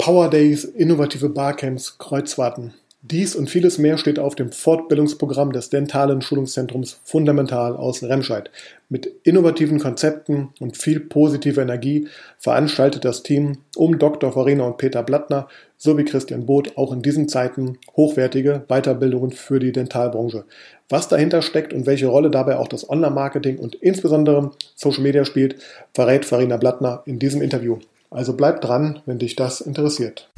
Power Days, innovative Barcamps, Kreuzfahrten. Dies und vieles mehr steht auf dem Fortbildungsprogramm des dentalen Schulungszentrums Fundamental aus Remscheid. Mit innovativen Konzepten und viel positiver Energie veranstaltet das Team um Dr. Farina und Peter Blattner sowie Christian Both auch in diesen Zeiten hochwertige Weiterbildungen für die Dentalbranche. Was dahinter steckt und welche Rolle dabei auch das Online-Marketing und insbesondere Social Media spielt, verrät Farina Blattner in diesem Interview. Also bleib dran, wenn dich das interessiert.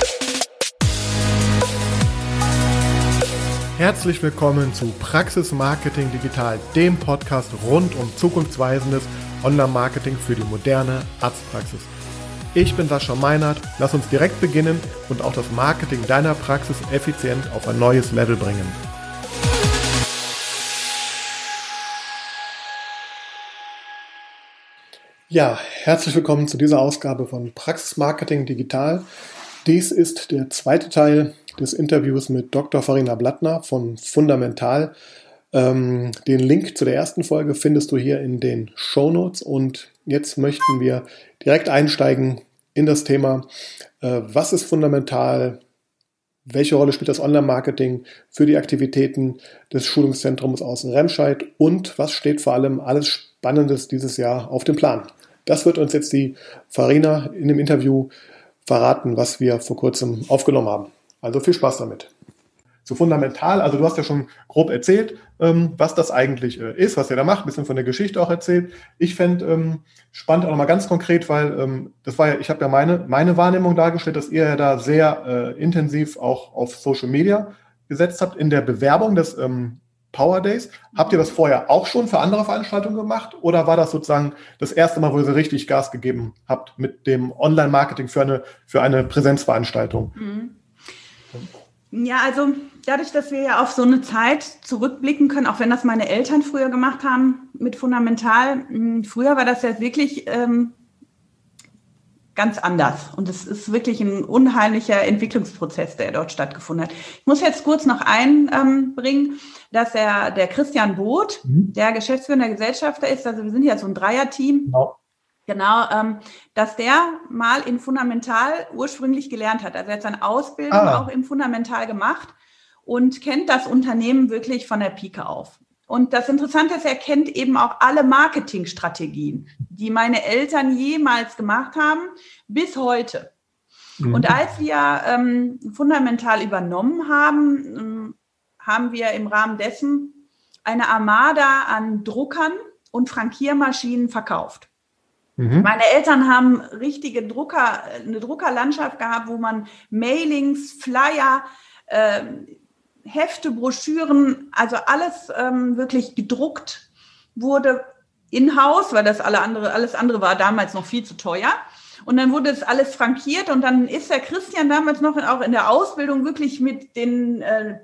Herzlich willkommen zu Praxis Marketing Digital, dem Podcast rund um zukunftsweisendes Online-Marketing für die moderne Arztpraxis. Ich bin Sascha Meinert, lass uns direkt beginnen und auch das Marketing deiner Praxis effizient auf ein neues Level bringen. Ja, herzlich willkommen zu dieser Ausgabe von Praxis Marketing Digital. Dies ist der zweite Teil des Interviews mit Dr. Farina Blattner von Fundamental. Ähm, den Link zu der ersten Folge findest du hier in den Show Notes und jetzt möchten wir direkt einsteigen in das Thema, äh, was ist fundamental, welche Rolle spielt das Online-Marketing für die Aktivitäten des Schulungszentrums aus Remscheid und was steht vor allem alles Spannendes dieses Jahr auf dem Plan? Das wird uns jetzt die Farina in dem Interview verraten, was wir vor kurzem aufgenommen haben. Also viel Spaß damit. So fundamental, also du hast ja schon grob erzählt, ähm, was das eigentlich äh, ist, was ihr da macht, ein bisschen von der Geschichte auch erzählt. Ich fände ähm, spannend auch nochmal ganz konkret, weil ähm, das war ja, ich habe ja meine, meine Wahrnehmung dargestellt, dass ihr ja da sehr äh, intensiv auch auf Social Media gesetzt habt in der Bewerbung des Power Days. Habt ihr das vorher auch schon für andere Veranstaltungen gemacht oder war das sozusagen das erste Mal, wo ihr so richtig Gas gegeben habt mit dem Online-Marketing für eine, für eine Präsenzveranstaltung? Mhm. Ja, also dadurch, dass wir ja auf so eine Zeit zurückblicken können, auch wenn das meine Eltern früher gemacht haben mit Fundamental, hm, früher war das ja wirklich ähm, ganz anders. Und es ist wirklich ein unheimlicher Entwicklungsprozess, der dort stattgefunden hat. Ich muss jetzt kurz noch einbringen, dass er, der Christian Both, mhm. der geschäftsführende Gesellschafter ist, also wir sind ja so ein Dreierteam. Genau. Genau, ähm, dass der mal in Fundamental ursprünglich gelernt hat. Also er hat seine Ausbildung ah. auch im Fundamental gemacht und kennt das Unternehmen wirklich von der Pike auf. Und das Interessante ist, er kennt eben auch alle Marketingstrategien, die meine Eltern jemals gemacht haben, bis heute. Mhm. Und als wir ähm, fundamental übernommen haben, ähm, haben wir im Rahmen dessen eine Armada an Druckern und Frankiermaschinen verkauft. Mhm. Meine Eltern haben richtige Drucker, eine Druckerlandschaft gehabt, wo man Mailings, Flyer, äh, Hefte, Broschüren, also alles ähm, wirklich gedruckt wurde in-house, weil das alle andere, alles andere war damals noch viel zu teuer. Und dann wurde es alles frankiert und dann ist der Christian damals noch auch in der Ausbildung wirklich mit den äh,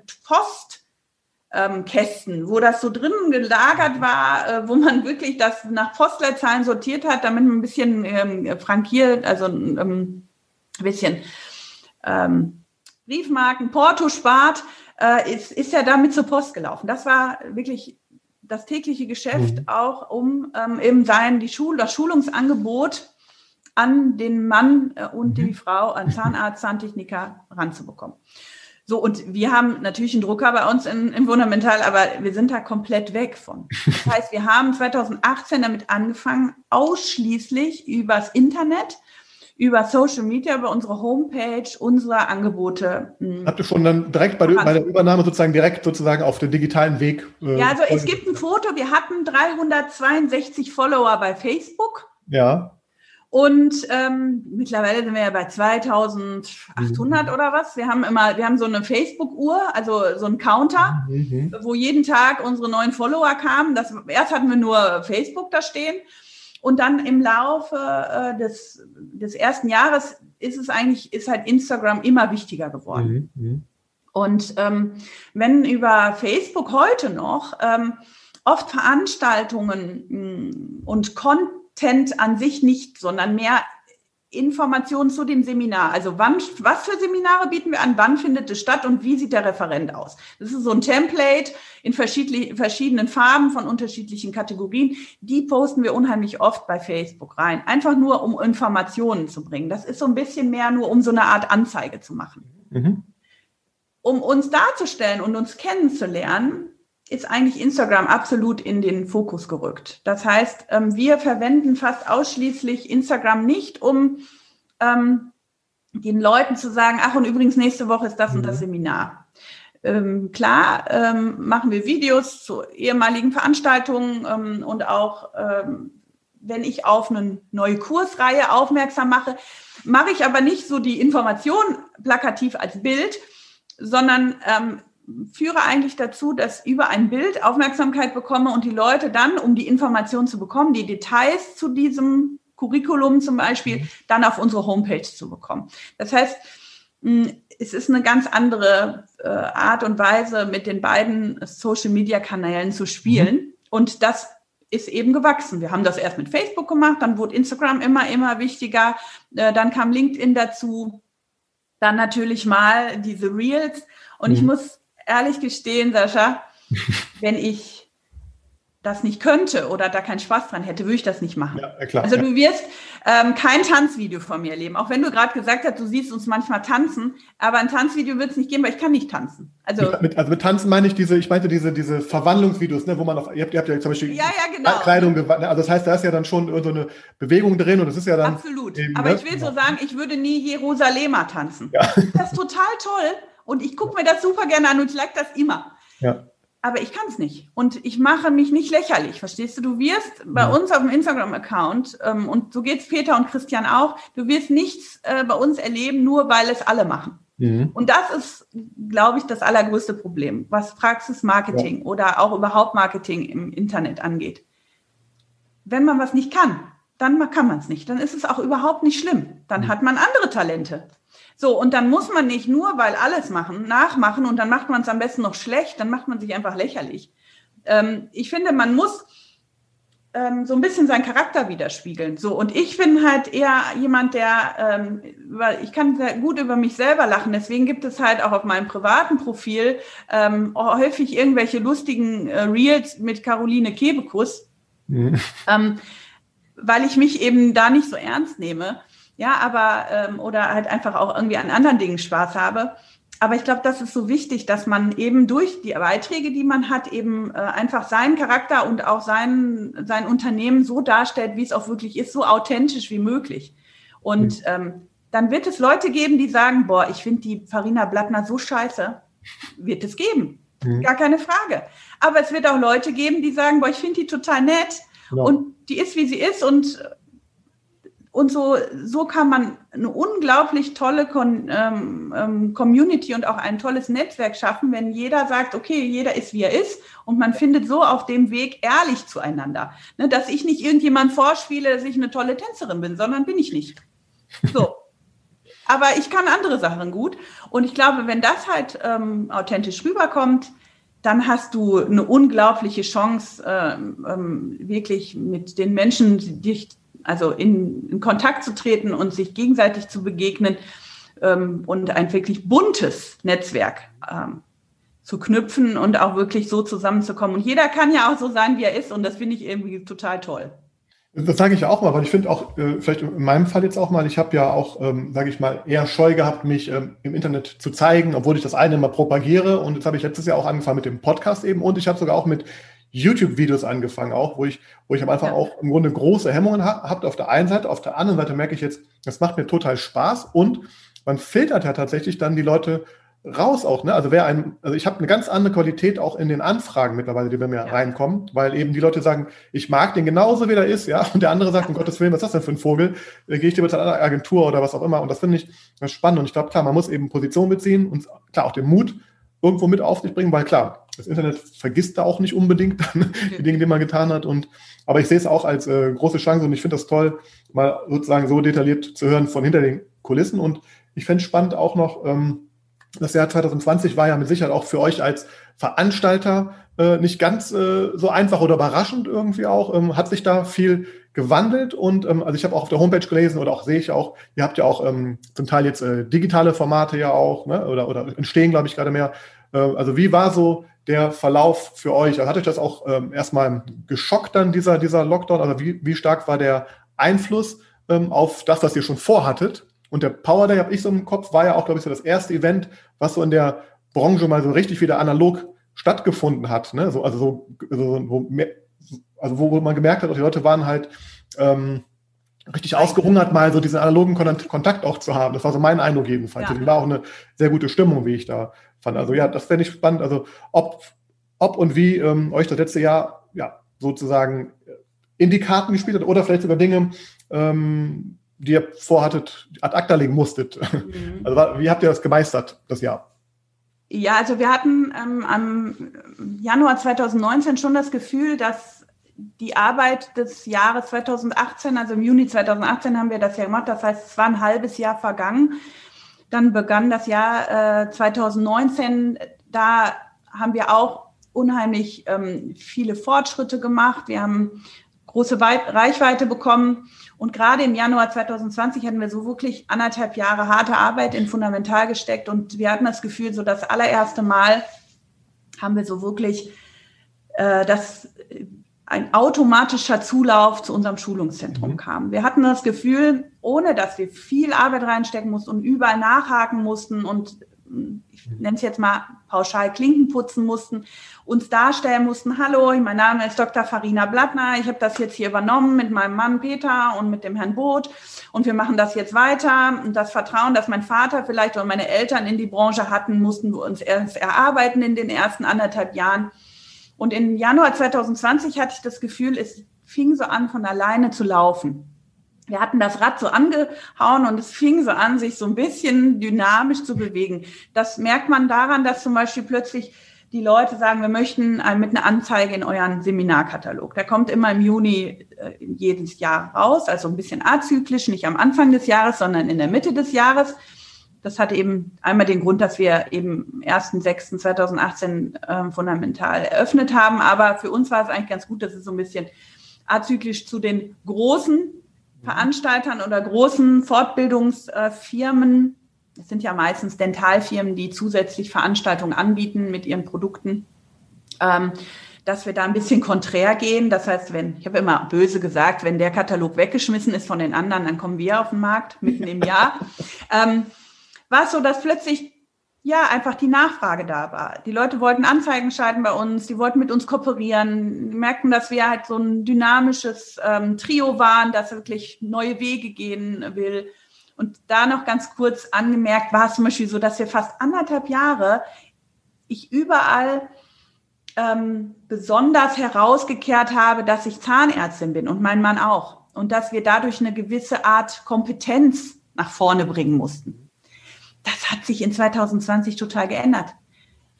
Postkästen, ähm, wo das so drinnen gelagert war, äh, wo man wirklich das nach Postleitzahlen sortiert hat, damit man ein bisschen ähm, frankiert, also ähm, ein bisschen ähm, Briefmarken, Porto spart äh, ist, ist ja damit zur Post gelaufen. Das war wirklich das tägliche Geschäft mhm. auch, um ähm, eben sein, die Schul das Schulungsangebot an den Mann äh, und mhm. die Frau, an Zahnarzt, Zahntechniker ranzubekommen. So, und wir haben natürlich einen Drucker bei uns in, im Wundermental, aber wir sind da komplett weg von. Das heißt, wir haben 2018 damit angefangen, ausschließlich übers Internet über Social Media, über unsere Homepage, unsere Angebote. Hm, Habt ihr schon dann direkt bei der, bei der, Übernahme sozusagen direkt sozusagen auf den digitalen Weg? Äh, ja, also es gibt ein Foto. Wir hatten 362 Follower bei Facebook. Ja. Und ähm, mittlerweile sind wir ja bei 2800 mhm. oder was. Wir haben immer, wir haben so eine Facebook-Uhr, also so einen Counter, mhm. wo jeden Tag unsere neuen Follower kamen. Das, erst hatten wir nur Facebook da stehen. Und dann im Laufe äh, des, des ersten Jahres ist es eigentlich, ist halt Instagram immer wichtiger geworden. Mhm. mhm. Und ähm, wenn über Facebook heute noch ähm, oft Veranstaltungen mh, mm, und Content an sich nicht, sondern mehr Informationen zu dem Seminar. Also wann, was für Seminare bieten wir an, wann findet es statt und wie sieht der Referent aus? Das ist so ein Template in verschiedenen Farben von unterschiedlichen Kategorien. Die posten wir unheimlich oft bei Facebook rein. Einfach nur, um Informationen zu bringen. Das ist so ein bisschen mehr nur, um so eine Art Anzeige zu machen. Mhm. Um uns darzustellen und uns kennenzulernen, ist eigentlich Instagram absolut in den Fokus gerückt. Das heißt, ähm, wir verwenden fast ausschließlich Instagram nicht, um ähm, den Leuten zu sagen, ach und übrigens nächste Woche ist das mhm. und das mhm. Seminar. Ähm, klar ähm, machen wir Videos zu ehemaligen Veranstaltungen ähm, und auch ähm, wenn ich auf eine neue Kursreihe aufmerksam mache, mache ich aber nicht so die Information plakativ als Bild, sondern führe eigentlich dazu, dass über ein Bild Aufmerksamkeit bekomme und die Leute dann, um die Information zu bekommen, die Details zu diesem Curriculum zum Beispiel, mhm. dann auf unsere Homepage zu bekommen. Das heißt, es ist eine ganz andere äh, Art und Weise, mit den beiden Social-Media-Kanälen zu spielen. Mhm. Und das ist eben gewachsen. Wir haben das erst mit Facebook gemacht, dann wurde Instagram immer, immer wichtiger, äh, dann kam LinkedIn dazu, dann natürlich mal diese Reels. Und mhm. ich muss ehrlich gestehen, Sascha, wenn ich das nicht könnte oder da keinen Spaß dran hätte, würde ich das nicht machen. Ja, klar, also du wirst ähm, kein Tanzvideo von mir erleben, auch wenn du gerade gesagt hast, du siehst uns manchmal tanzen, aber ein Tanzvideo wird es nicht geben, weil ich kann nicht tanzen. Also mit, also mit Tanzen meine ich diese, ich meinte diese, diese Verwandlungsvideos, ne, wo man auf, ihr habt, ihr habt ja zum Beispiel ja, ja, genau. Kleidung gewandelt, also das heißt, da ist ja dann schon so eine Bewegung drin und das ist ja dann. Absolut. Eben, aber ne? ich will so sagen, ich würde nie Jerusalemer tanzen. Ja. Das ist total toll und ich gucke mir das super gerne an und ich like das immer. Ja aber ich kann es nicht. Und ich mache mich nicht lächerlich, verstehst du? Du wirst bei ja. uns auf dem Instagram-Account, ähm, und so geht es Peter und Christian auch, du wirst nichts äh, bei uns erleben, nur weil es alle machen. Mhm. Und das ist, glaube ich, das allergrößte Problem, was Praxismarketing ja. oder auch überhaupt Marketing im Internet angeht. Wenn man was nicht kann, dann kann man es nicht. Dann ist es auch überhaupt nicht schlimm. Dann mhm. hat man andere Talente. So, und dann muss man nicht nur, weil alles machen, nachmachen und dann macht man es am besten noch schlecht, dann macht man sich einfach lächerlich. Ähm, ich finde, man muss ähm, so ein bisschen seinen Charakter widerspiegeln. So, und ich bin halt eher jemand, der, ähm, ich kann sehr gut über mich selber lachen, deswegen gibt es halt auch auf meinem privaten Profil ähm, häufig irgendwelche lustigen äh, Reels mit Caroline Kebekus, mhm. ähm, weil ich mich eben da nicht so ernst nehme. Ja, aber ähm, oder halt einfach auch irgendwie an anderen Dingen Spaß habe. Aber ich glaube, das ist so wichtig, dass man eben durch die Beiträge, die man hat, eben äh, einfach seinen Charakter und auch sein, sein Unternehmen so darstellt, wie es auch wirklich ist, so authentisch wie möglich. Und ähm, dann wird es Leute geben, die sagen, boah, ich finde die Farina Blattner so scheiße. Wird es geben. Mhm. Gar keine Frage. Aber es wird auch Leute geben, die sagen, boah, ich finde die total nett. Ja. Und die ist, wie sie ist. Und und so, so kann man eine unglaublich tolle Con, ähm, ähm, Community und auch ein tolles Netzwerk schaffen, wenn jeder sagt, okay, jeder ist, wie er ist und man findet so auf dem Weg ehrlich zueinander. Ne, dass ich nicht irgendjemand vorspiele, dass ich eine tolle Tänzerin bin, sondern bin ich nicht. So. Aber ich kann andere Sachen gut. Und ich glaube, wenn das halt ähm, authentisch rüberkommt, dann hast du eine unglaubliche Chance, ähm, ähm, wirklich mit den Menschen dich also in, in Kontakt zu treten und sich gegenseitig zu begegnen ähm, und ein wirklich buntes Netzwerk ähm, zu knüpfen und auch wirklich so zusammenzukommen. Und jeder kann ja auch so sein, wie er ist und das finde ich irgendwie total toll. Das sage ich auch mal, weil ich finde auch, äh, vielleicht in meinem Fall jetzt auch mal, ich habe ja auch, ähm, sage ich mal, eher scheu gehabt, mich ähm, im Internet zu zeigen, obwohl ich das eine immer propagiere. Und jetzt habe ich letztes Jahr auch angefangen mit dem Podcast eben und ich habe sogar auch mit YouTube-Videos angefangen, auch, wo ich, wo ich am Anfang ja. auch im Grunde große Hemmungen ha habt auf der einen Seite, auf der anderen Seite merke ich jetzt, das macht mir total Spaß und man filtert ja tatsächlich dann die Leute raus auch, ne? Also wer ein, also ich habe eine ganz andere Qualität auch in den Anfragen mittlerweile, die bei mir ja. reinkommen, weil eben die Leute sagen, ich mag den genauso wie der ist, ja, und der andere sagt, um Gottes Willen, was ist das denn für ein Vogel? Äh, Gehe ich dir mit einer Agentur oder was auch immer? Und das finde ich spannend. Und ich glaube, klar, man muss eben Position beziehen und klar auch den Mut, irgendwo mit auf sich bringen, weil klar, das Internet vergisst da auch nicht unbedingt die Dinge, die man getan hat. Und, aber ich sehe es auch als äh, große Chance und ich finde das toll, mal sozusagen so detailliert zu hören von hinter den Kulissen. Und ich fände es spannend auch noch, ähm, Das Jahr 2020 war ja mit Sicherheit auch für euch als Veranstalter äh, nicht ganz äh, so einfach oder überraschend irgendwie auch. Ähm, hat sich da viel gewandelt und ähm, also ich habe auch auf der Homepage gelesen oder auch sehe ich auch, ihr habt ja auch ähm, zum Teil jetzt äh, digitale Formate ja auch ne? oder, oder entstehen, glaube ich, gerade mehr. Äh, also wie war so der Verlauf für euch? Also hat euch das auch ähm, erstmal geschockt dann, dieser, dieser Lockdown? Also wie, wie stark war der Einfluss ähm, auf das, was ihr schon vorhattet? Und der Power Day, habe ich so im Kopf, war ja auch, glaube ich, so das erste Event, was so in der Branche mal so richtig wieder analog stattgefunden hat. Ne? So, also so, so, wo mehr, also wo, man gemerkt hat, die Leute waren halt ähm, richtig ausgehungert, mal so diesen analogen Kontakt auch zu haben. Das war so mein Eindruck jedenfalls. Ja. Und war auch eine sehr gute Stimmung, wie ich da fand. Also ja, das fände ich spannend. Also ob, ob und wie ähm, euch das letzte Jahr ja sozusagen in die Karten gespielt hat oder vielleicht sogar Dinge, ähm, die ihr vorhattet, ad acta legen musstet. Mhm. Also wie habt ihr das gemeistert, das Jahr? Ja, also wir hatten ähm, am Januar 2019 schon das Gefühl, dass die Arbeit des Jahres 2018, also im Juni 2018 haben wir das ja gemacht, das heißt, es war ein halbes Jahr vergangen. Dann begann das Jahr äh, 2019, da haben wir auch unheimlich ähm, viele Fortschritte gemacht. Wir haben große Weit Reichweite bekommen. Und gerade im Januar 2020 hatten wir so wirklich anderthalb Jahre harte Arbeit in Fundamental gesteckt. Und wir hatten das Gefühl, so das allererste Mal haben wir so wirklich äh, das ein automatischer Zulauf zu unserem Schulungszentrum mhm. kam. Wir hatten das Gefühl, ohne dass wir viel Arbeit reinstecken mussten und überall nachhaken mussten und ich nenne es jetzt mal pauschal Klinken putzen mussten, uns darstellen mussten, hallo, mein Name ist Dr. Farina Blattner, ich habe das jetzt hier übernommen mit meinem Mann Peter und mit dem Herrn Boot und wir machen das jetzt weiter. Und das Vertrauen, das mein Vater vielleicht oder meine Eltern in die Branche hatten, mussten wir uns erst erarbeiten in den ersten anderthalb Jahren. Und im Januar 2020 hatte ich das Gefühl, es fing so an, von alleine zu laufen wir hatten das Rad so angehauen und es fing so an, sich so ein bisschen dynamisch zu bewegen. Das merkt man daran, dass zum Beispiel plötzlich die Leute sagen, wir möchten mit einer Anzeige in euren Seminarkatalog. Der kommt immer im Juni äh, jedes Jahr raus, also ein bisschen azyklisch, nicht am Anfang des Jahres, sondern in der Mitte des Jahres. Das hatte eben einmal den Grund, dass wir eben 1.6.2018 äh, fundamental eröffnet haben. Aber für uns war es eigentlich ganz gut, dass es so ein bisschen azyklisch zu den großen Veranstaltern oder großen Fortbildungsfirmen, es sind ja meistens Dentalfirmen, die zusätzlich Veranstaltungen anbieten mit ihren Produkten, ähm, dass wir da ein bisschen konträr gehen. Das heißt, wenn, ich habe immer böse gesagt, wenn der Katalog weggeschmissen ist von den anderen, dann kommen wir auf den Markt mitten im Jahr. ähm, war es so, dass plötzlich ja, einfach die Nachfrage da war. Die Leute wollten Anzeigen schalten bei uns, die wollten mit uns kooperieren, die merkten, dass wir halt so ein dynamisches ähm, Trio waren, das wirklich neue Wege gehen will. Und da noch ganz kurz angemerkt war es zum Beispiel so, dass wir fast anderthalb Jahre ich überall ähm, besonders herausgekehrt habe, dass ich Zahnärztin bin und mein Mann auch. Und dass wir dadurch eine gewisse Art Kompetenz nach vorne bringen mussten das hat sich in 2020 total geändert.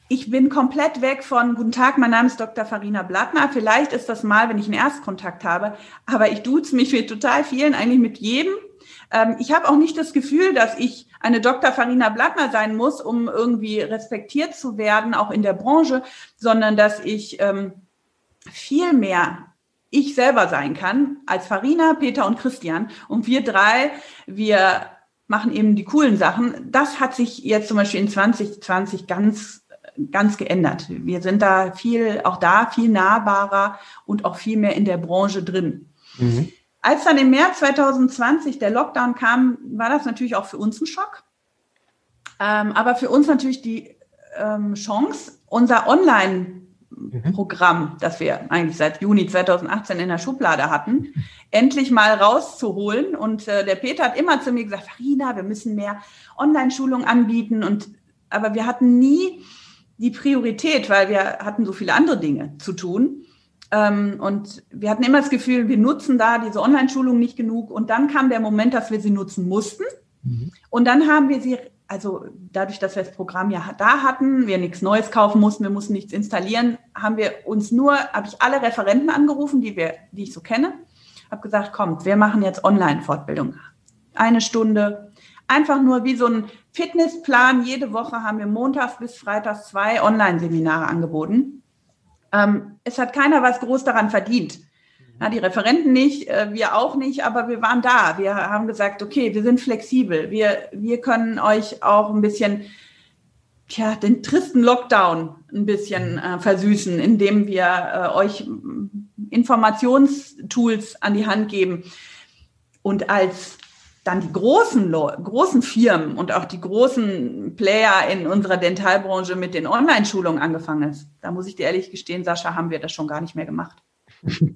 Ich bin komplett weg von Guten Tag, mein Name ist Dr. Farina Blattner. Vielleicht ist das mal, wenn ich einen Erstkontakt habe, aber ich duze mich mit total vielen, eigentlich mit jedem. Ähm, ich habe auch nicht das Gefühl, dass ich eine Dr. Farina Blattner sein muss, um irgendwie respektiert zu werden, auch in der Branche, sondern dass ich ähm, viel mehr ich selber sein kann als Farina, Peter und Christian. Und wir drei, wir machen eben die coolen Sachen. Das hat sich jetzt zum Beispiel in 2020 ganz, ganz geändert. Wir sind da viel, auch da viel nahbarer und auch viel mehr in der Branche drin. Mhm. Als dann im März 2020 der Lockdown kam, war das natürlich auch für uns ein Schock. Ähm, aber für uns natürlich die ähm, Chance, unser Online Mhm. Programm, das wir eigentlich seit Juni 2018 in der Schublade hatten, endlich mal rauszuholen. Und äh, der Peter hat immer zu mir gesagt, Farina, wir müssen mehr Online-Schulung anbieten. Und aber wir hatten nie die Priorität, weil wir hatten so viele andere Dinge zu tun. Ähm, und wir hatten immer das Gefühl, wir nutzen da diese Online-Schulung nicht genug. Und dann kam der Moment, dass wir sie nutzen mussten. Mhm. Und dann haben wir sie also dadurch, dass wir das Programm ja da hatten, wir nichts Neues kaufen mussten, wir mussten nichts installieren, haben wir uns nur, habe ich alle Referenten angerufen, die wir, die ich so kenne, habe gesagt, kommt, wir machen jetzt Online-Fortbildung. Eine Stunde, einfach nur wie so ein Fitnessplan. Jede Woche haben wir montags bis freitags zwei Online-Seminare angeboten. Ähm, es hat keiner was groß daran verdient. Ja, die Referenten nicht, äh, wir auch nicht, aber wir waren da. Wir haben gesagt, okay, wir sind flexibel. Wir, wir können euch auch ein bisschen, tja, den tristen Lockdown ein bisschen äh, versüßen, indem wir äh, euch Informationstools an die Hand geben. Und als dann die großen, großen Firmen und auch die großen Player in unserer Dentalbranche mit den Online-Schulungen angefangen ist, da muss ich dir ehrlich gestehen, Sascha, haben wir das schon gar nicht mehr gemacht.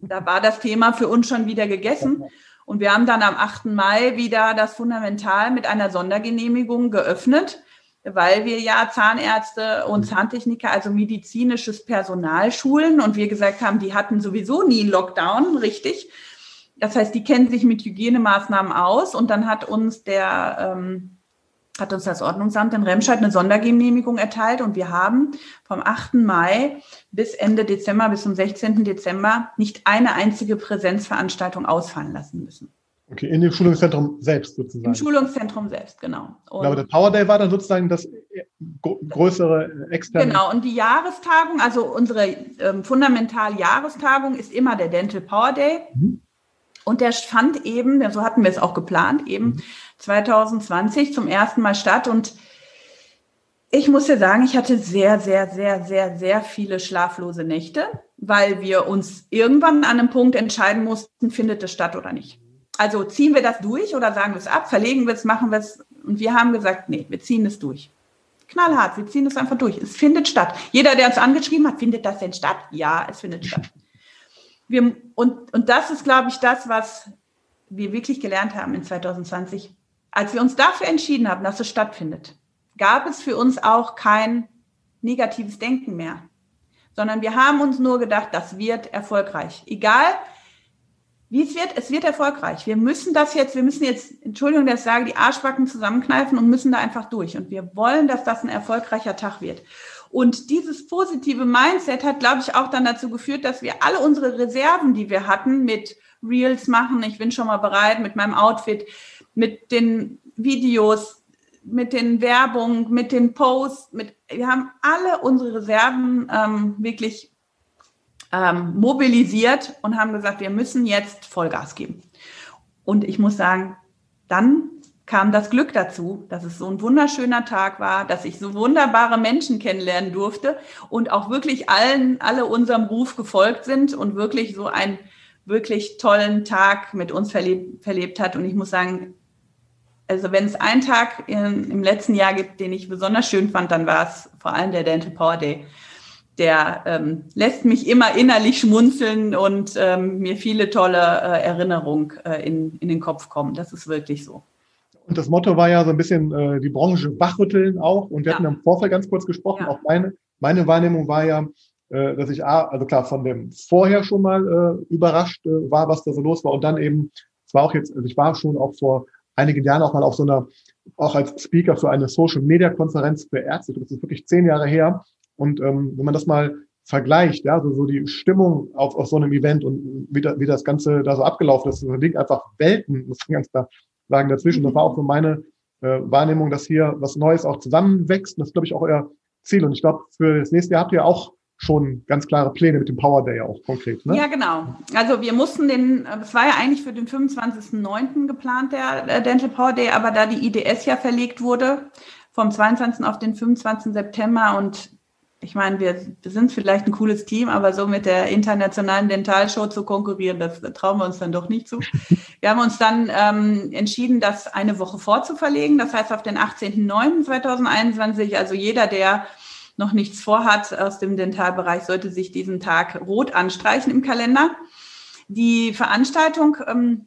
Da war das Thema für uns schon wieder gegessen. Und wir haben dann am 8. Mai wieder das Fundamental mit einer Sondergenehmigung geöffnet, weil wir ja Zahnärzte und Zahntechniker, also medizinisches Personal schulen. Und wir gesagt haben, die hatten sowieso nie einen Lockdown, richtig. Das heißt, die kennen sich mit Hygienemaßnahmen aus. Und dann hat uns der ähm, hat uns das Ordnungsamt in Remscheid eine Sondergenehmigung erteilt und wir haben vom 8. Mai bis Ende Dezember, bis zum 16. Dezember nicht eine einzige Präsenzveranstaltung ausfallen lassen müssen. Okay, in dem Schulungszentrum selbst sozusagen. Im Schulungszentrum selbst, genau. Und aber der Power Day war dann sozusagen das größere externe. Genau, und die Jahrestagung, also unsere ähm, fundamental Jahrestagung ist immer der Dental Power Day. Mhm. Und der fand eben, so hatten wir es auch geplant, eben 2020 mhm. zum ersten Mal statt. Und ich muss dir sagen, ich hatte sehr, sehr, sehr, sehr, sehr viele schlaflose Nächte, weil wir uns irgendwann an einem Punkt entscheiden mussten, findet es statt oder nicht. Also ziehen wir das durch oder sagen wir es ab, verlegen wir es, machen wir es. Und wir haben gesagt, nee, wir ziehen es durch. Knallhart, wir ziehen es einfach durch. Es findet statt. Jeder, der uns angeschrieben hat, findet das denn statt? Ja, es findet statt wir, und, und das ist, glaube ich, das, was wir wirklich gelernt haben in 2020. Als wir uns dafür entschieden haben, dass es stattfindet, gab es für uns auch kein negatives Denken mehr, sondern wir haben uns nur gedacht, das wird erfolgreich. Egal, wie es wird, es wird erfolgreich. Wir müssen das jetzt, wir müssen jetzt, Entschuldigung, dass ich sage, die Arschbacken zusammenkneifen und müssen da einfach durch. Und wir wollen, dass das ein erfolgreicher Tag wird. Und dieses positive Mindset hat, glaube ich, auch dann dazu geführt, dass wir alle unsere Reserven, die wir hatten, mit Reels machen, ich bin schon mal bereit, mit meinem Outfit, mit den Videos, mit den Werbungen, mit den Posts, mit, wir haben alle unsere Reserven ähm, wirklich ähm, mobilisiert und haben gesagt, wir müssen jetzt Vollgas geben. Und ich muss sagen, dann kam das Glück dazu, dass es so ein wunderschöner Tag war, dass ich so wunderbare Menschen kennenlernen durfte und auch wirklich allen, alle unserem Ruf gefolgt sind und wirklich so einen wirklich tollen Tag mit uns verlebt, verlebt hat. Und ich muss sagen, also wenn es einen Tag in, im letzten Jahr gibt, den ich besonders schön fand, dann war es vor allem der Dental Power Day. Der ähm, lässt mich immer innerlich schmunzeln und ähm, mir viele tolle äh, Erinnerungen äh, in, in den Kopf kommen. Das ist wirklich so. Und das Motto war ja so ein bisschen äh, die Branche wachrütteln auch. Und wir ja. hatten im Vorfeld ganz kurz gesprochen. Ja. Auch meine, meine Wahrnehmung war ja, äh, dass ich, also klar, von dem vorher schon mal äh, überrascht äh, war, was da so los war. Und dann eben, es war auch jetzt, also ich war schon auch vor einigen Jahren auch mal auf so einer, auch als Speaker für eine Social Media Konferenz für Ärzte. Das ist wirklich zehn Jahre her. Und ähm, wenn man das mal vergleicht, ja, so, so die Stimmung auf, auf so einem Event und wie, da, wie das Ganze da so abgelaufen ist, das liegt einfach Welten, muss man ganz klar lagen dazwischen. Das war auch so meine äh, Wahrnehmung, dass hier was Neues auch zusammenwächst. Und das ist, glaube ich, auch euer Ziel. Und ich glaube, für das nächste Jahr habt ihr auch schon ganz klare Pläne mit dem Power Day auch konkret. Ne? Ja, genau. Also wir mussten den, es war ja eigentlich für den 25.09. geplant, der äh, Dental Power Day, aber da die IDS ja verlegt wurde, vom 22. auf den 25. September und ich meine, wir, sind vielleicht ein cooles Team, aber so mit der internationalen Dentalshow zu konkurrieren, das, das trauen wir uns dann doch nicht zu. Wir haben uns dann ähm, entschieden, das eine Woche vorzuverlegen, das heißt auf den 18.09.2021. Also jeder, der noch nichts vorhat aus dem Dentalbereich, sollte sich diesen Tag rot anstreichen im Kalender. Die Veranstaltung, ähm,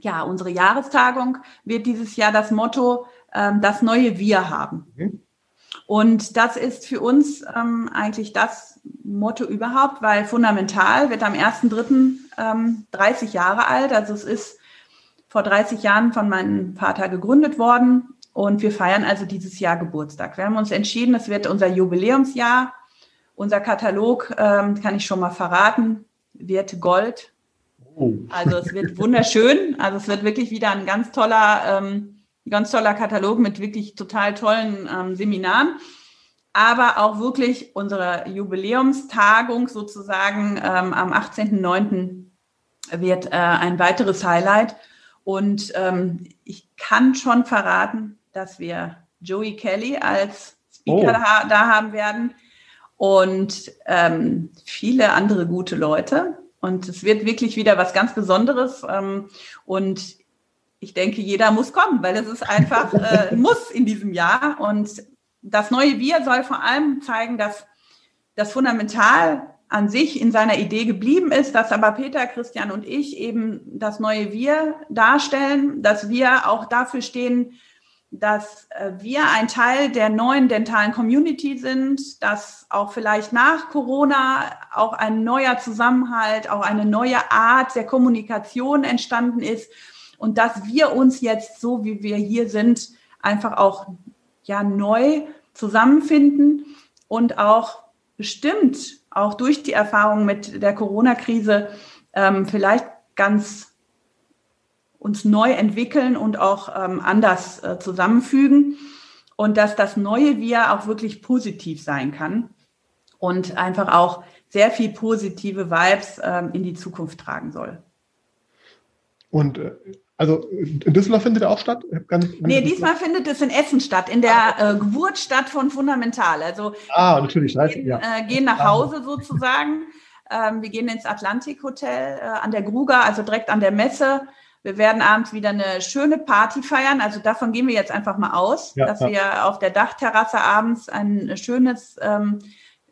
ja, unsere Jahrestagung wird dieses Jahr das Motto ähm, Das neue Wir haben. Mhm. Und das ist für uns ähm, eigentlich das Motto überhaupt, weil fundamental wird am 1.3. Ähm, 30 Jahre alt. Also es ist vor 30 Jahren von meinem Vater gegründet worden und wir feiern also dieses Jahr Geburtstag. Wir haben uns entschieden, es wird unser Jubiläumsjahr. Unser Katalog, ähm, kann ich schon mal verraten, wird Gold. Oh. Also es wird wunderschön. Also es wird wirklich wieder ein ganz toller ähm, ganz toller Katalog mit wirklich total tollen ähm, Seminaren. Aber auch wirklich unsere Jubiläumstagung sozusagen ähm, am 18.09. wird äh, ein weiteres Highlight. Und ähm, ich kann schon verraten, dass wir Joey Kelly als Speaker oh. da, da, haben werden und ähm, viele andere gute Leute. Und es wird wirklich wieder was ganz Besonderes. Ähm, und ich denke, jeder muss kommen, weil es ist einfach äh, muss in diesem Jahr. Und das neue Wir soll vor allem zeigen, dass das Fundamental an sich in seiner Idee geblieben ist, dass aber Peter, Christian und ich eben das neue Wir darstellen, dass wir auch dafür stehen, dass äh, wir ein Teil der neuen dentalen Community sind, dass auch vielleicht nach Corona auch ein neuer Zusammenhalt, auch eine neue Art der Kommunikation entstanden ist und dass wir uns jetzt so, wie wir hier sind, einfach auch ja neu zusammenfinden und auch bestimmt auch durch die Erfahrung mit der Corona-Krise ähm, vielleicht ganz uns neu entwickeln und auch ähm, anders äh, zusammenfügen und dass das neue Wir auch wirklich positiv sein kann und einfach auch sehr viel positive Vibes ähm, in die Zukunft tragen soll. Und äh, also in Düsseldorf findet er auch statt? nee, diesmal findet es in Essen statt, in der äh, Geburtsstadt von Fundamental. Also ah, natürlich, wir gehen, ja. äh, gehen nach Hause sozusagen. Ähm, wir gehen ins Atlantik Hotel äh, an der Gruger, also direkt an der Messe. Wir werden abends wieder eine schöne Party feiern. Also davon gehen wir jetzt einfach mal aus, ja, dass ja. wir auf der Dachterrasse abends ein schönes ähm,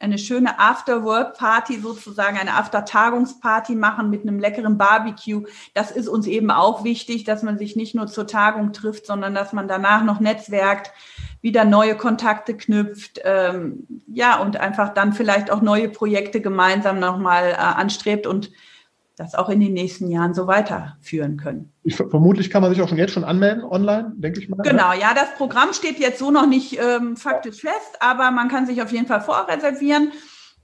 eine schöne After-Work-Party sozusagen, eine After-Tagungsparty machen mit einem leckeren Barbecue. Das ist uns eben auch wichtig, dass man sich nicht nur zur Tagung trifft, sondern dass man danach noch netzwerkt, wieder neue Kontakte knüpft, ähm, ja, und einfach dann vielleicht auch neue Projekte gemeinsam nochmal äh, anstrebt und das auch in den nächsten Jahren so weiterführen können. Ich, vermutlich kann man sich auch schon jetzt schon anmelden online, denke ich mal. Genau, ja, das Programm steht jetzt so noch nicht ähm, faktisch fest, aber man kann sich auf jeden Fall vorreservieren.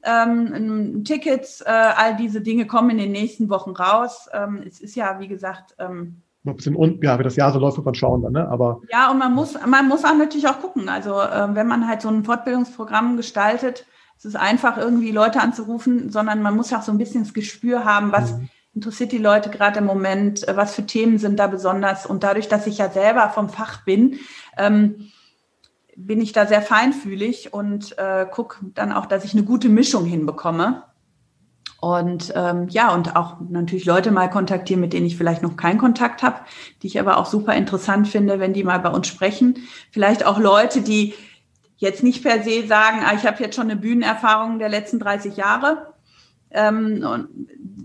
Ähm, Tickets, äh, all diese Dinge kommen in den nächsten Wochen raus. Ähm, es ist ja, wie gesagt, ähm, ein bisschen un ja, wie das Jahr so läuft, wird man schauen dann, ne? Aber ja, und man muss, man muss auch natürlich auch gucken. Also äh, wenn man halt so ein Fortbildungsprogramm gestaltet, es ist einfach irgendwie Leute anzurufen, sondern man muss auch so ein bisschen das Gespür haben, was mhm. interessiert die Leute gerade im Moment, äh, was für Themen sind da besonders. Und dadurch, dass ich ja selber vom Fach bin, ähm, bin ich da sehr feinfühlig und äh, gucke dann auch, dass ich eine gute Mischung hinbekomme. Und ähm, ja, und auch natürlich Leute mal kontaktieren, mit denen ich vielleicht noch keinen Kontakt habe, die ich aber auch super interessant finde, wenn die mal bei uns sprechen. Vielleicht auch Leute, die jetzt nicht per se sagen, ah, ich habe jetzt schon eine Bühnenerfahrung der letzten 30 Jahre. Ähm, und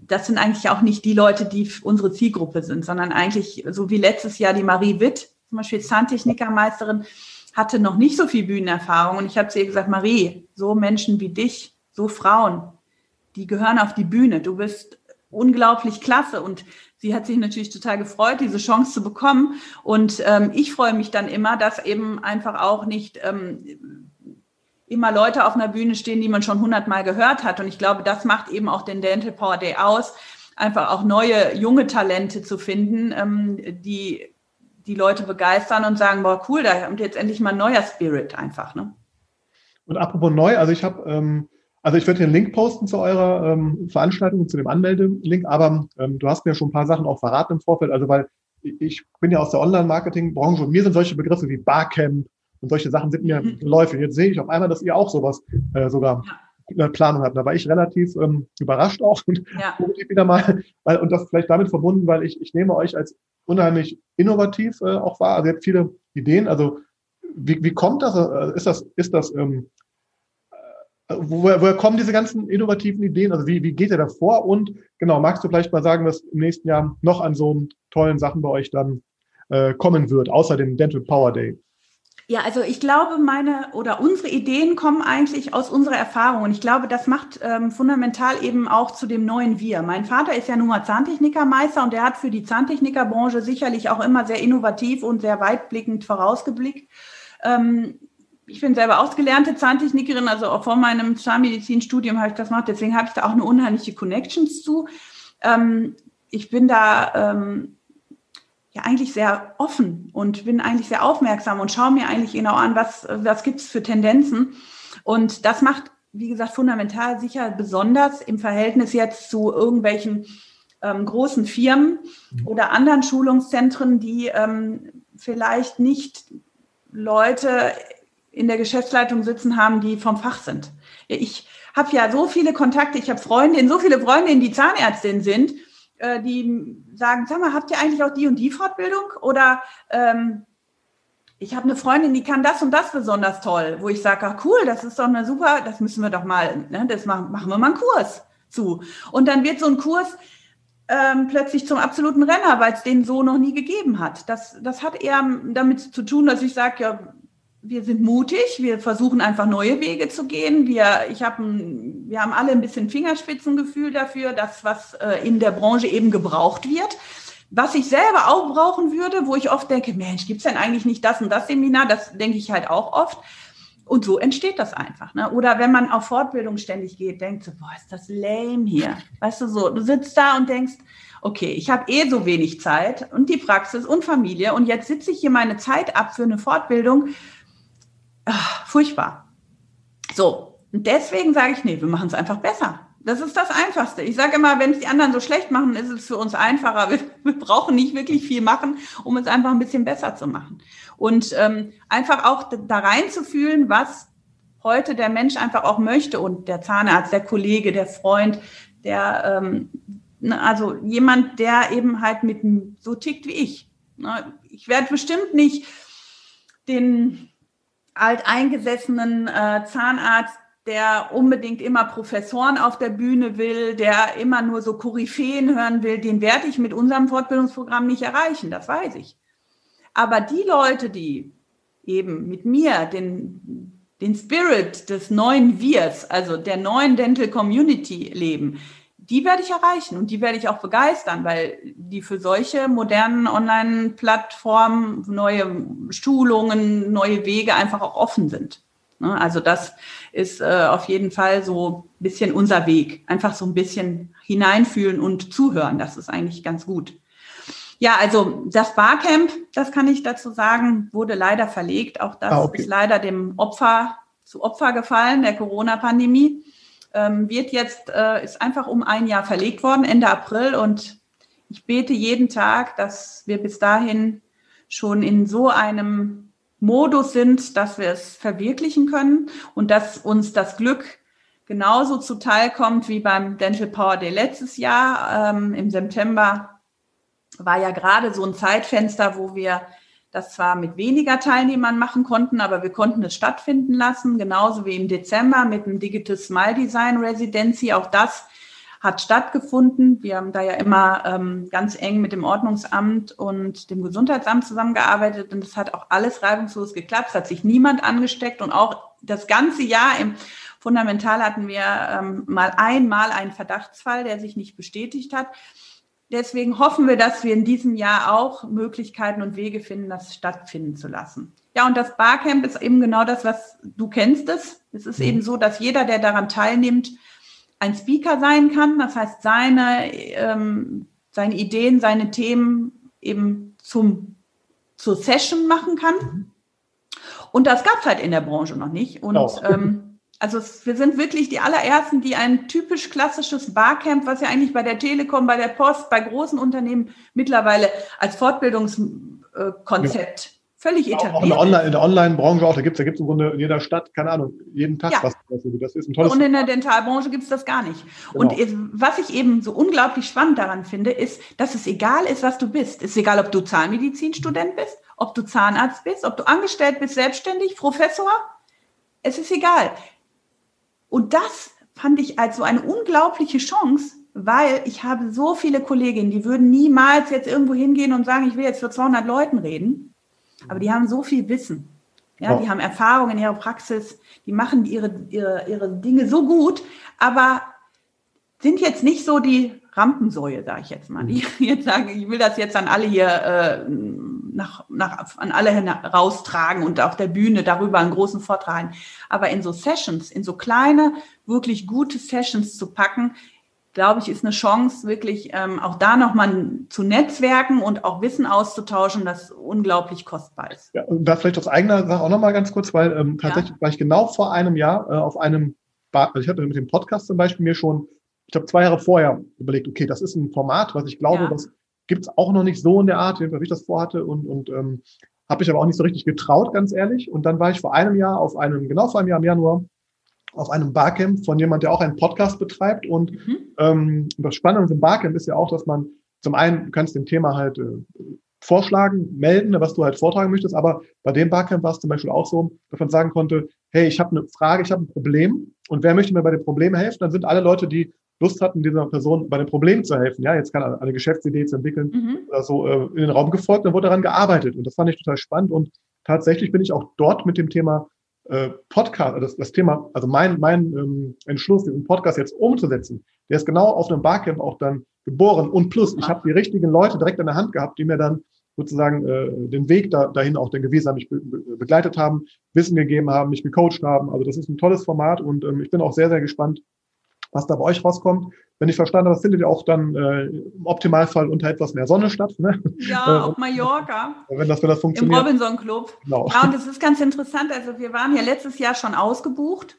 das sind eigentlich auch nicht die Leute, die unsere Zielgruppe sind, sondern eigentlich, so wie letztes Jahr die Marie Witt, zum Beispiel Zahntechnikermeisterin, hatte noch nicht so viel Bühnenerfahrung. Und ich habe zu ihr gesagt, Marie, so Menschen wie dich, so Frauen, die gehören auf die Bühne. Du bist unglaublich klasse. Und sie hat sich natürlich total gefreut, diese Chance zu bekommen. Und ähm, ich freue mich dann immer, dass eben einfach auch nicht ähm, immer Leute auf einer Bühne stehen, die man schon hundertmal gehört hat. Und ich glaube, das macht eben auch den Dental Power Day aus, einfach auch neue, junge Talente zu finden, ähm, die die Leute begeistern und sagen, boah, cool, da kommt jetzt endlich mal ein neuer Spirit einfach. Ne? Und apropos neu, also ich habe ähm, also ich werde den Link posten zu eurer ähm, Veranstaltung, zu dem Anmeldelink, aber ähm, du hast mir schon ein paar Sachen auch verraten im Vorfeld, also weil ich bin ja aus der Online-Marketing-Branche und mir sind solche Begriffe wie Barcamp und solche Sachen sind mir mhm. geläufig. Jetzt sehe ich auf einmal, dass ihr auch sowas äh, sogar ja. Planung habt. Da war ich relativ ähm, überrascht auch und ja. wieder mal, weil, und das vielleicht damit verbunden, weil ich, ich nehme euch als unheimlich innovativ äh, auch wahr. Also ihr habt viele Ideen. Also wie, wie kommt das? Äh, ist das, ist das ähm, Woher, woher kommen diese ganzen innovativen Ideen? Also wie, wie geht ihr da vor? Und genau, magst du vielleicht mal sagen, was im nächsten Jahr noch an so tollen Sachen bei euch dann äh, kommen wird, außer dem Dental Power Day? Ja, also ich glaube, meine oder unsere Ideen kommen eigentlich aus unserer Erfahrung. Und ich glaube, das macht ähm, fundamental eben auch zu dem neuen Wir. Mein Vater ist ja nun mal Zahntechnikermeister und der hat für die Zahntechnikerbranche sicherlich auch immer sehr innovativ und sehr weitblickend vorausgeblickt. Ähm, ich bin selber ausgelernte Zahntechnikerin, also auch vor meinem Zahnmedizinstudium habe ich das gemacht, deswegen habe ich da auch eine unheimliche Connections zu. Ähm, ich bin da, ähm, ja eigentlich sehr offen und bin eigentlich sehr aufmerksam und schaue mir eigentlich genau an, was, was gibt es für Tendenzen. Und das macht, wie gesagt, fundamental sicher besonders im Verhältnis jetzt zu irgendwelchen ähm, großen Firmen mhm. oder anderen Schulungszentren, die ähm, vielleicht nicht Leute in der Geschäftsleitung sitzen haben, die vom Fach sind. Ich habe ja so viele Kontakte, ich habe Freundinnen, so viele Freundinnen, die Zahnärztin sind, äh, die sagen, sag mal, habt ihr eigentlich auch die und die Fortbildung? Oder ähm, ich habe eine Freundin, die kann das und das besonders toll, wo ich sage, ach cool, das ist doch eine super, das müssen wir doch mal, ne, das machen, machen wir mal einen Kurs zu. Und dann wird so ein Kurs ähm, plötzlich zum absoluten Renner, weil es den so noch nie gegeben hat. Das, das hat eher damit zu tun, dass ich sage, ja, wir sind mutig, wir versuchen einfach neue Wege zu gehen. Wir, ich hab ein, wir haben alle ein bisschen Fingerspitzengefühl dafür, dass was äh, in der Branche eben gebraucht wird. Was ich selber auch brauchen würde, wo ich oft denke, Mensch, gibt's denn eigentlich nicht das und das Seminar? Das denke ich halt auch oft. Und so entsteht das einfach. Ne? Oder wenn man auf Fortbildung ständig geht, denkt so, boah, ist das lame hier. Weißt du so, du sitzt da und denkst, okay, ich habe eh so wenig Zeit und die Praxis und Familie und jetzt sitze ich hier meine Zeit ab für eine Fortbildung ach, furchtbar. So, und deswegen sage ich, nee, wir machen es einfach besser. Das ist das Einfachste. Ich sage immer, wenn es die anderen so schlecht machen, ist es für uns einfacher. Wir, wir, brauchen nicht wirklich viel machen, um es einfach ein bisschen besser zu machen. Und ähm, einfach auch da reinzufühlen, was heute der Mensch einfach auch möchte und der Zahnarzt, der Kollege, der Freund, der, ähm, ne, also jemand, der eben halt mit so tickt wie ich. Ne, ich werde bestimmt nicht den alteingesessenen äh, Zahnarzt, der unbedingt immer Professoren auf der Bühne will, der immer nur so Koryphäen hören will, den werde ich mit unserem Fortbildungsprogramm nicht erreichen, das weiß ich. Aber die Leute, die eben mit mir den, den Spirit des neuen Wirs, also der neuen Dental Community leben, die werde ich erreichen und die werde ich auch begeistern, weil die für solche modernen Online-Plattformen, neue Schulungen, neue Wege einfach auch offen sind. Ne? Also das ist äh, auf jeden Fall so ein bisschen unser Weg. Einfach so ein bisschen hineinfühlen und zuhören. Das ist eigentlich ganz gut. Ja, also das Barcamp, das kann ich dazu sagen, wurde leider verlegt. Auch das ah, okay. ist leider dem Opfer zu Opfer gefallen, der Corona-Pandemie ähm, wird jetzt, äh, ist einfach um ein Jahr verlegt worden, Ende April. Und ich bete jeden Tag, dass wir bis dahin schon in so einem Modus sind, dass wir es verwirklichen können und dass uns das Glück genauso zuteilkommt wie beim Dental Power Day letztes Jahr. Ähm, Im September war ja gerade so ein Zeitfenster, wo wir das zwar mit weniger Teilnehmern machen konnten, aber wir konnten es stattfinden lassen, genauso wie im Dezember mit dem Digital Smile Design Residency. Auch das hat stattgefunden. Wir haben da ja immer ähm, ganz eng mit dem Ordnungsamt und dem Gesundheitsamt zusammengearbeitet und es hat auch alles reibungslos geklappt. Es hat sich niemand angesteckt und auch das ganze Jahr im Fundamental hatten wir ähm, mal einmal einen Verdachtsfall, der sich nicht bestätigt hat. Deswegen hoffen wir, dass wir in diesem Jahr auch Möglichkeiten und Wege finden, das stattfinden zu lassen. Ja, und das Barcamp ist eben genau das, was du kennst es. Es ist mhm. eben so, dass jeder, der daran teilnimmt, ein Speaker sein kann. Das heißt, seine, ähm, seine Ideen, seine Themen eben zum, zur Session machen kann. Mhm. Und das gab es halt in der Branche noch nicht. Und oh. ähm, also wir sind wirklich die allerersten, die ein typisch klassisches Barcamp, was ja eigentlich bei der Telekom, bei der Post, bei großen Unternehmen mittlerweile als Fortbildungskonzept ja. völlig etabliert. Auch in der, Online, in der Online-Branche auch, da gibt es da gibt's im Grunde in jeder Stadt, keine Ahnung, jeden Tag ja. was. Das ist ein tolles Und in der Dentalbranche gibt es das gar nicht. Genau. Und was ich eben so unglaublich spannend daran finde, ist, dass es egal ist, was du bist. Es ist egal, ob du Zahnmedizinstudent bist, ob du Zahnarzt bist, ob du angestellt bist, selbstständig, Professor. Es ist egal. Und das fand ich als so eine unglaubliche Chance, weil ich habe so viele Kolleginnen, die würden niemals jetzt irgendwo hingehen und sagen, ich will jetzt für 200 Leuten reden. Aber die haben so viel Wissen. Ja, die haben Erfahrung in ihrer Praxis, die machen ihre, ihre, ihre Dinge so gut, aber sind jetzt nicht so die Rampensäue, sage ich jetzt mal. Die jetzt sagen, ich will das jetzt an alle hier äh, nach, nach, an alle raustragen und auf der Bühne darüber einen großen Vortrag halten. Aber in so Sessions, in so kleine, wirklich gute Sessions zu packen, glaube ich, ist eine Chance, wirklich ähm, auch da nochmal zu netzwerken und auch Wissen auszutauschen, das unglaublich kostbar ist. Ja, und da vielleicht aus eigener Sache auch nochmal ganz kurz, weil ähm, tatsächlich ja. war ich genau vor einem Jahr äh, auf einem, ba also ich hatte mit dem Podcast zum Beispiel mir schon, ich habe zwei Jahre vorher überlegt, okay, das ist ein Format, was ich glaube, ja. das gibt es auch noch nicht so in der Art, wie ich das vorhatte und, und ähm, habe ich aber auch nicht so richtig getraut, ganz ehrlich. Und dann war ich vor einem Jahr auf einem, genau vor einem Jahr im Januar, auf einem Barcamp von jemand, der auch einen Podcast betreibt. Und mhm. ähm, das Spannende im Barcamp ist ja auch, dass man zum einen, du kannst dem Thema halt äh, vorschlagen, melden, was du halt vortragen möchtest. Aber bei dem Barcamp war es zum Beispiel auch so, dass man sagen konnte, hey, ich habe eine Frage, ich habe ein Problem und wer möchte mir bei dem Problem helfen? Dann sind alle Leute, die Lust hatten, dieser Person bei dem Problem zu helfen. Ja, jetzt kann eine Geschäftsidee zu entwickeln mhm. oder so äh, in den Raum gefolgt, dann wurde daran gearbeitet. Und das fand ich total spannend. Und tatsächlich bin ich auch dort mit dem Thema äh, Podcast, das, das Thema, also mein, mein ähm, Entschluss, diesen Podcast jetzt umzusetzen, der ist genau auf einem Barcamp auch dann geboren. Und plus, ich habe die richtigen Leute direkt in der Hand gehabt, die mir dann sozusagen äh, den Weg da, dahin auch dann gewesen haben, mich be begleitet haben, Wissen gegeben haben, mich gecoacht haben. Also das ist ein tolles Format und ähm, ich bin auch sehr, sehr gespannt, was da bei euch rauskommt. Wenn ich verstanden habe, das findet ihr auch dann äh, im Optimalfall unter etwas mehr Sonne statt. Ne? Ja, äh, auf Mallorca. Wenn das, wenn das funktioniert. Im Robinson Club. Genau. Ja, und das ist ganz interessant. Also wir waren ja letztes Jahr schon ausgebucht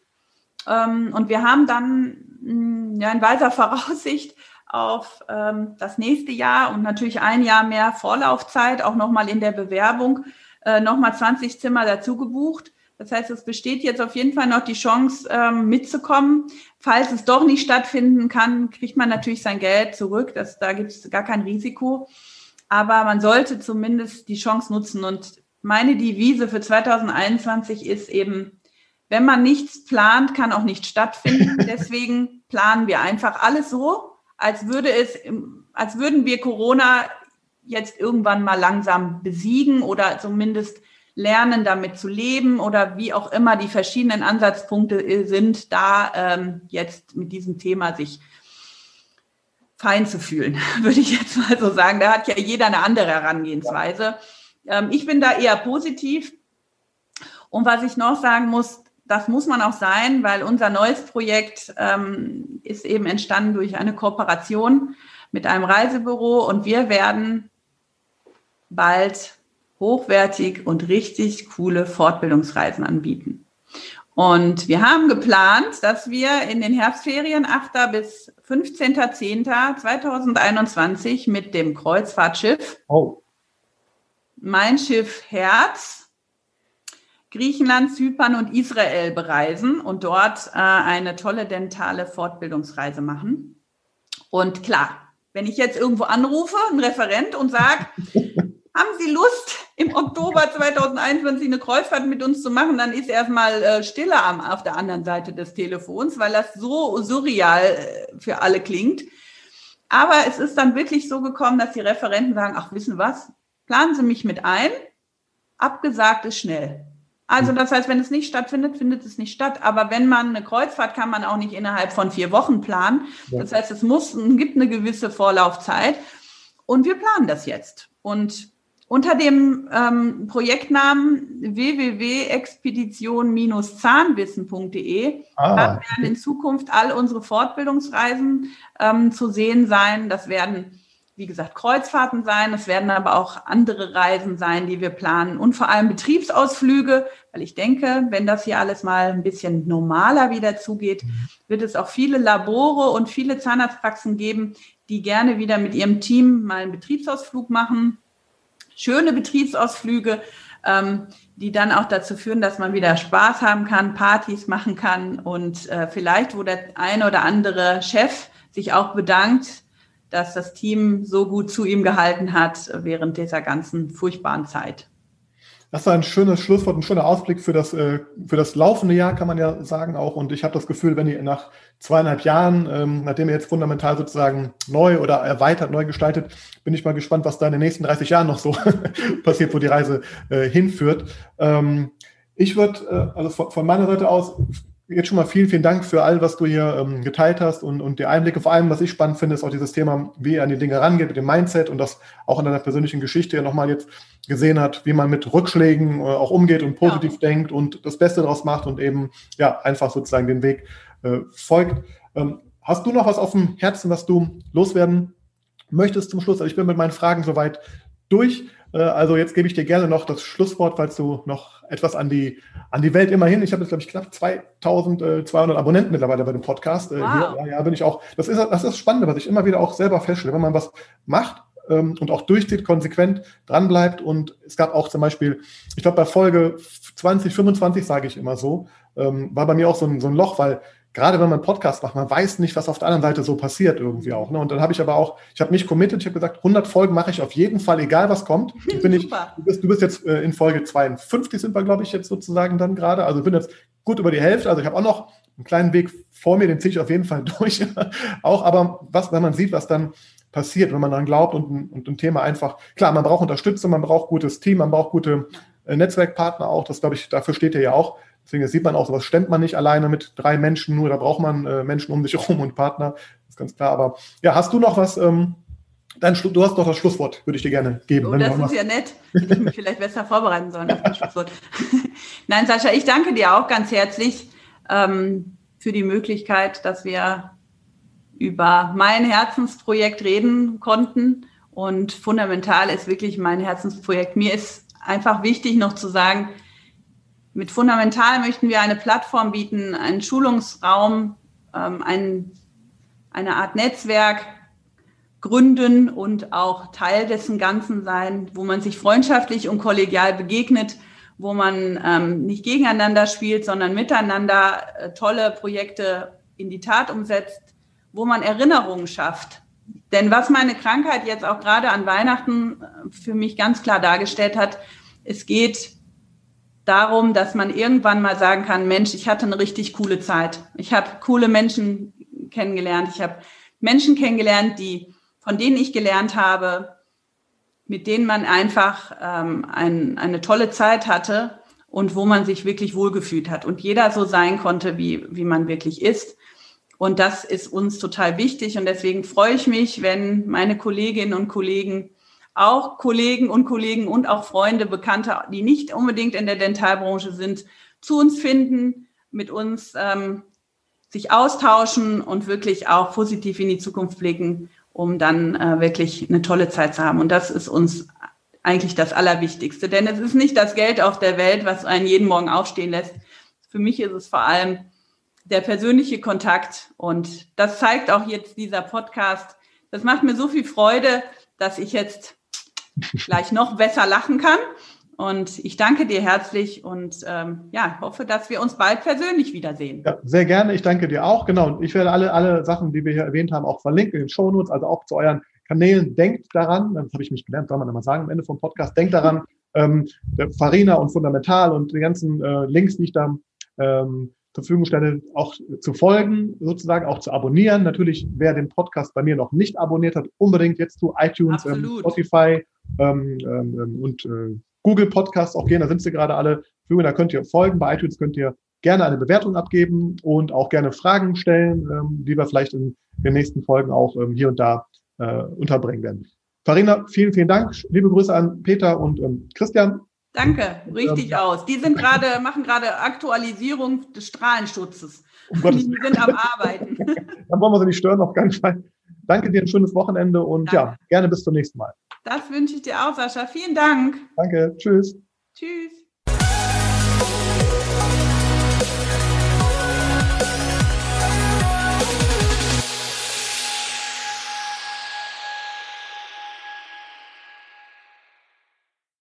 ähm, und wir haben dann mh, hm, ja in weiser Voraussicht auf ähm, das nächste Jahr und natürlich ein Jahr mehr Vorlaufzeit, auch nochmal in der Bewerbung, äh, nochmal 20 Zimmer dazu gebucht. Das heißt, es besteht jetzt auf jeden Fall noch die Chance, ähm, mitzukommen. Falls es doch nicht stattfinden kann, kriegt man natürlich sein Geld zurück. Das, da gibt es gar kein Risiko. Aber man sollte zumindest die Chance nutzen. Und meine Devise für 2021 ist eben, wenn man nichts plant, kann auch nichts stattfinden. Deswegen planen wir einfach alles so, als würde es, als würden wir Corona jetzt irgendwann mal langsam besiegen oder zumindest lernen, damit zu leben oder wie auch immer die verschiedenen Ansatzpunkte sind, da ähm, jetzt mit diesem Thema sich fein zu fühlen, würde ich jetzt mal so sagen. Da hat ja jeder eine andere Herangehensweise. Ähm, ich bin da eher positiv. Und was ich noch sagen muss, das muss man auch sein, weil unser neues Projekt ähm, ist eben entstanden durch eine Kooperation mit einem Reisebüro und wir werden bald hochwertig und richtig coole Fortbildungsreisen anbieten. Und wir haben geplant, dass wir in den Herbstferien 8. bis 15.10.2021 mit dem Kreuzfahrtschiff oh. Mein Schiff Herz Griechenland, Zypern und Israel bereisen und dort äh, eine tolle dentale Fortbildungsreise machen. Und klar, wenn ich jetzt irgendwo anrufe, ein Referent und sage, haben Sie Lust, im Oktober 2021 eine Kreuzfahrt mit uns zu machen, dann ist erstmal äh, Stille am, auf der anderen Seite des Telefons, weil das so surreal äh, für alle klingt. Aber es ist dann wirklich so gekommen, dass die Referenten sagen, ach, wissen was, planen Sie mich mit ein, abgesagt ist schnell. Also das heißt, wenn es nicht stattfindet, findet es nicht statt. Aber wenn man eine Kreuzfahrt kann man auch nicht innerhalb von vier Wochen planen. Das heißt, es muss, gibt eine gewisse Vorlaufzeit. Und wir planen das jetzt. Und unter dem ähm, Projektnamen www.expedition-zahnwissen.de ah. werden in Zukunft all unsere Fortbildungsreisen ähm, zu sehen sein. Das werden, wie gesagt, Kreuzfahrten sein. Es werden aber auch andere Reisen sein, die wir planen und vor allem Betriebsausflüge, weil ich denke, wenn das hier alles mal ein bisschen normaler wieder zugeht, mhm. wird es auch viele Labore und viele Zahnarztpraxen geben, die gerne wieder mit ihrem Team mal einen Betriebsausflug machen schöne Betriebsausflüge, ähm, die dann auch dazu führen, dass man wieder Spaß haben kann, Partys machen kann und äh, vielleicht, wo der eine oder andere Chef sich auch bedankt, dass das Team so gut zu ihm gehalten hat während dieser ganzen furchtbaren Zeit. Das war ein schönes Schlusswort, ein schöner Ausblick für das, äh, für das laufende Jahr, kann man ja sagen auch. Und ich habe das Gefühl, wenn ihr nach zweieinhalb Jahren, ähm, nachdem ihr jetzt fundamental sozusagen neu oder erweitert, neu gestaltet, bin ich mal gespannt, was da in den nächsten 30 Jahren noch so passiert, wo die Reise äh, hinführt. Ähm, ich würde, äh, also von, von meiner Seite aus, jetzt schon mal vielen, vielen Dank für all, was du hier ähm, geteilt hast und, und die Einblicke. Vor allem, was ich spannend finde, ist auch dieses Thema, wie er an die Dinge rangeht, mit dem Mindset und das auch in deiner persönlichen Geschichte nochmal jetzt gesehen hat, wie man mit Rückschlägen äh, auch umgeht und positiv ja. denkt und das Beste daraus macht und eben ja einfach sozusagen den Weg äh, folgt. Ähm, hast du noch was auf dem Herzen, was du loswerden möchtest zum Schluss? Also ich bin mit meinen Fragen soweit durch. Äh, also jetzt gebe ich dir gerne noch das Schlusswort, falls du noch etwas an die, an die Welt immerhin. Ich habe jetzt, glaube ich, knapp 2200 Abonnenten mittlerweile bei dem Podcast. Äh, wow. Hier, ja, bin ich auch. Das ist das, ist das Spannende, was ich immer wieder auch selber feststelle. Wenn man was macht ähm, und auch durchzieht, konsequent dranbleibt. Und es gab auch zum Beispiel, ich glaube, bei Folge 20, 25, sage ich immer so, ähm, war bei mir auch so ein, so ein Loch, weil gerade wenn man Podcast macht, man weiß nicht, was auf der anderen Seite so passiert irgendwie auch. Ne? Und dann habe ich aber auch, ich habe mich committed, ich habe gesagt, 100 Folgen mache ich auf jeden Fall, egal was kommt. Bin ich, du, bist, du bist jetzt äh, in Folge 52 sind wir, glaube ich, jetzt sozusagen dann gerade. Also bin jetzt gut über die Hälfte. Also ich habe auch noch einen kleinen Weg vor mir, den ziehe ich auf jeden Fall durch. auch, aber was, wenn man sieht, was dann passiert, wenn man daran glaubt und, und ein Thema einfach, klar, man braucht Unterstützung, man braucht gutes Team, man braucht gute äh, Netzwerkpartner auch. Das glaube ich, dafür steht ihr ja auch. Deswegen sieht man auch, sowas stemmt man nicht alleine mit drei Menschen nur, da braucht man äh, Menschen um sich herum und Partner. Das ist ganz klar. Aber ja, hast du noch was? Ähm, dann, du hast doch das Schlusswort, würde ich dir gerne geben. Oh, das ist ja nett. Hätte ich mich vielleicht besser vorbereiten sollen auf das Schlusswort. Nein, Sascha, ich danke dir auch ganz herzlich ähm, für die Möglichkeit, dass wir über mein Herzensprojekt reden konnten. Und fundamental ist wirklich mein Herzensprojekt. Mir ist einfach wichtig noch zu sagen, mit Fundamental möchten wir eine Plattform bieten, einen Schulungsraum, ähm, ein, eine Art Netzwerk gründen und auch Teil dessen Ganzen sein, wo man sich freundschaftlich und kollegial begegnet, wo man ähm, nicht gegeneinander spielt, sondern miteinander äh, tolle Projekte in die Tat umsetzt, wo man Erinnerungen schafft. Denn was meine Krankheit jetzt auch gerade an Weihnachten äh, für mich ganz klar dargestellt hat, es geht darum, dass man irgendwann mal sagen kann, Mensch, ich hatte eine richtig coole Zeit. Ich habe coole Menschen kennengelernt. Ich habe Menschen kennengelernt, die, von denen ich gelernt habe, mit denen man einfach ähm, ein, eine tolle Zeit hatte und wo man sich wirklich wohlgefühlt hat und jeder so sein konnte, wie, wie man wirklich ist. Und das ist uns total wichtig. Und deswegen freue ich mich, wenn meine Kolleginnen und Kollegen auch Kollegen und Kollegen und auch Freunde, Bekannte, die nicht unbedingt in der Dentalbranche sind, zu uns finden, mit uns ähm, sich austauschen und wirklich auch positiv in die Zukunft blicken, um dann äh, wirklich eine tolle Zeit zu haben. Und das ist uns eigentlich das Allerwichtigste. Denn es ist nicht das Geld auf der Welt, was einen jeden Morgen aufstehen lässt. Für mich ist es vor allem der persönliche Kontakt. Und das zeigt auch jetzt dieser Podcast. Das macht mir so viel Freude, dass ich jetzt gleich noch besser lachen kann. Und ich danke dir herzlich und ähm, ja, hoffe, dass wir uns bald persönlich wiedersehen. Ja, sehr gerne. Ich danke dir auch. Genau. Und ich werde alle, alle Sachen, die wir hier erwähnt haben, auch verlinken in den Shownotes, also auch zu euren Kanälen. Denkt daran, das habe ich mich gelernt, soll man immer sagen am Ende vom Podcast, denkt daran, ähm, Farina und Fundamental und die ganzen äh, Links, die ich da ähm, zur Verfügung stelle, auch zu folgen, sozusagen auch zu abonnieren. Natürlich, wer den Podcast bei mir noch nicht abonniert hat, unbedingt jetzt zu iTunes, ähm, Spotify, ähm, ähm, und äh, Google Podcasts auch gehen, da sind sie gerade alle da könnt ihr folgen, bei iTunes könnt ihr gerne eine Bewertung abgeben und auch gerne Fragen stellen, ähm, die wir vielleicht in den nächsten Folgen auch ähm, hier und da äh, unterbringen werden. Farina, vielen, vielen Dank. Liebe Grüße an Peter und ähm, Christian. Danke, richtig ähm, aus. Die sind gerade, machen gerade Aktualisierung des Strahlenschutzes. Um die sind am Arbeiten. Dann wollen wir sie nicht stören, auf keinen Fall. Danke dir, ein schönes Wochenende und Danke. ja, gerne bis zum nächsten Mal. Das wünsche ich dir auch, Sascha. Vielen Dank. Danke. Tschüss. Tschüss.